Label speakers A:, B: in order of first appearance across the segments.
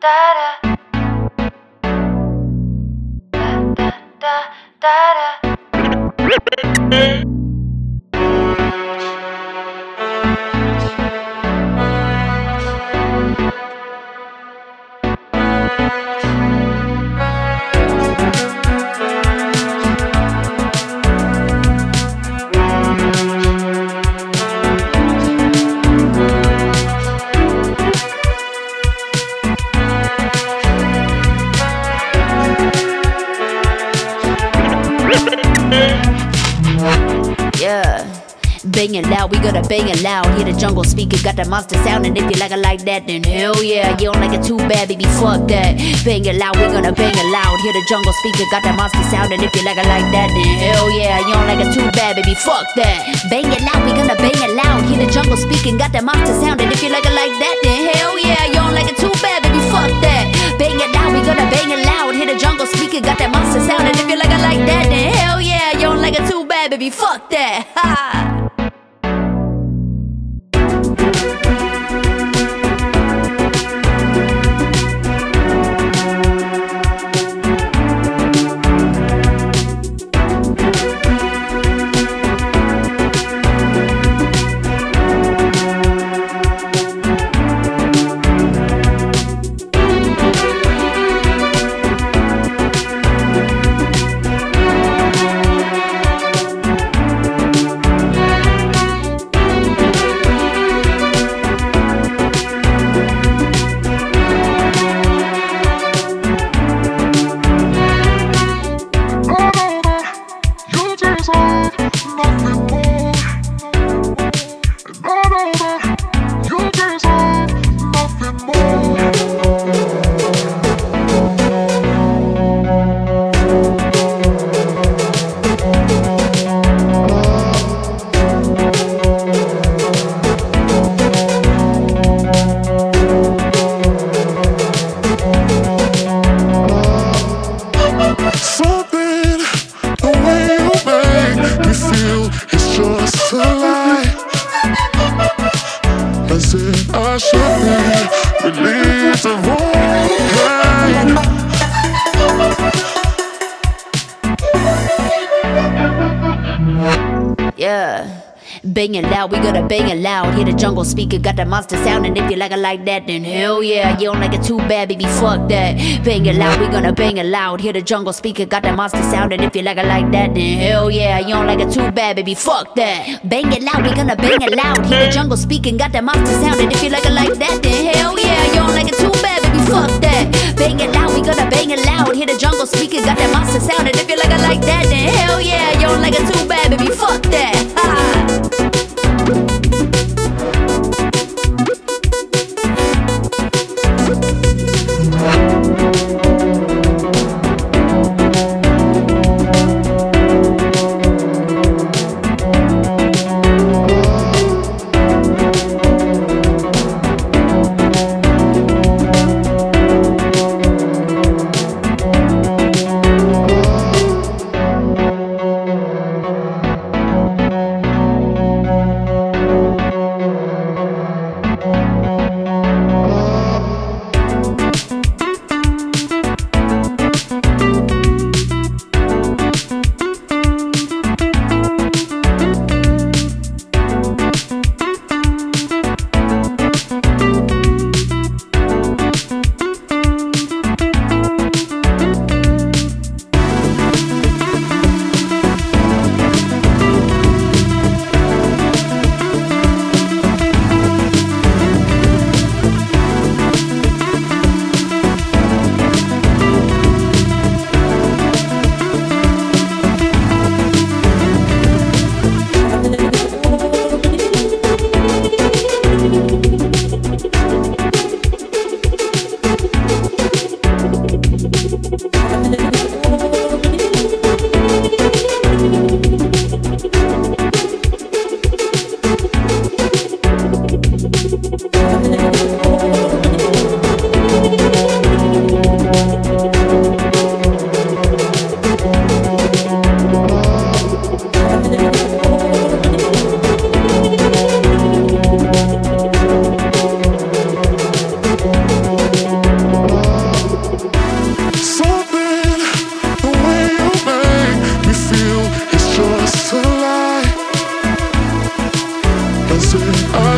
A: da da da. Da
B: Yeah. Bang it loud, we gotta bang it loud. Hear the jungle speaker, got the monster sound. And if you like it like that, then hell yeah. You don't like it too bad, baby, fuck that. Bang it loud, we gonna bang it loud. Hear the jungle speaker, got the monster sound. And if you like it like that, then hell yeah. You don't like it too bad, baby, fuck that. Bang it loud, we gonna bang it loud. Hear the jungle speaking, got the monster sound. And if you like it like that, then hell yeah. You don't like it too bad, baby, fuck that. Baby, fuck
C: I should be relieved of all pain.
B: Yeah. Bang it loud, we gotta bang it loud. Hear the jungle speaker, got the monster sound. And if you like it like that, then hell yeah. You don't like it too bad, baby, fuck that. Bang it loud, we gonna bang it loud. Hear the jungle speaker, got the monster sound. And if you like it like that, then hell yeah. You don't like it too bad, baby, fuck that. Bang it loud, we gonna bang it loud. Hear the jungle speaking, got the monster sound. And if you like it like that, then hell yeah. You don't like it too bad, baby, fuck that. Bang it loud, we gonna bang it loud. Hear the jungle speaker, got that monster sound. And if you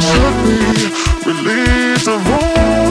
B: Should be. We leave the room.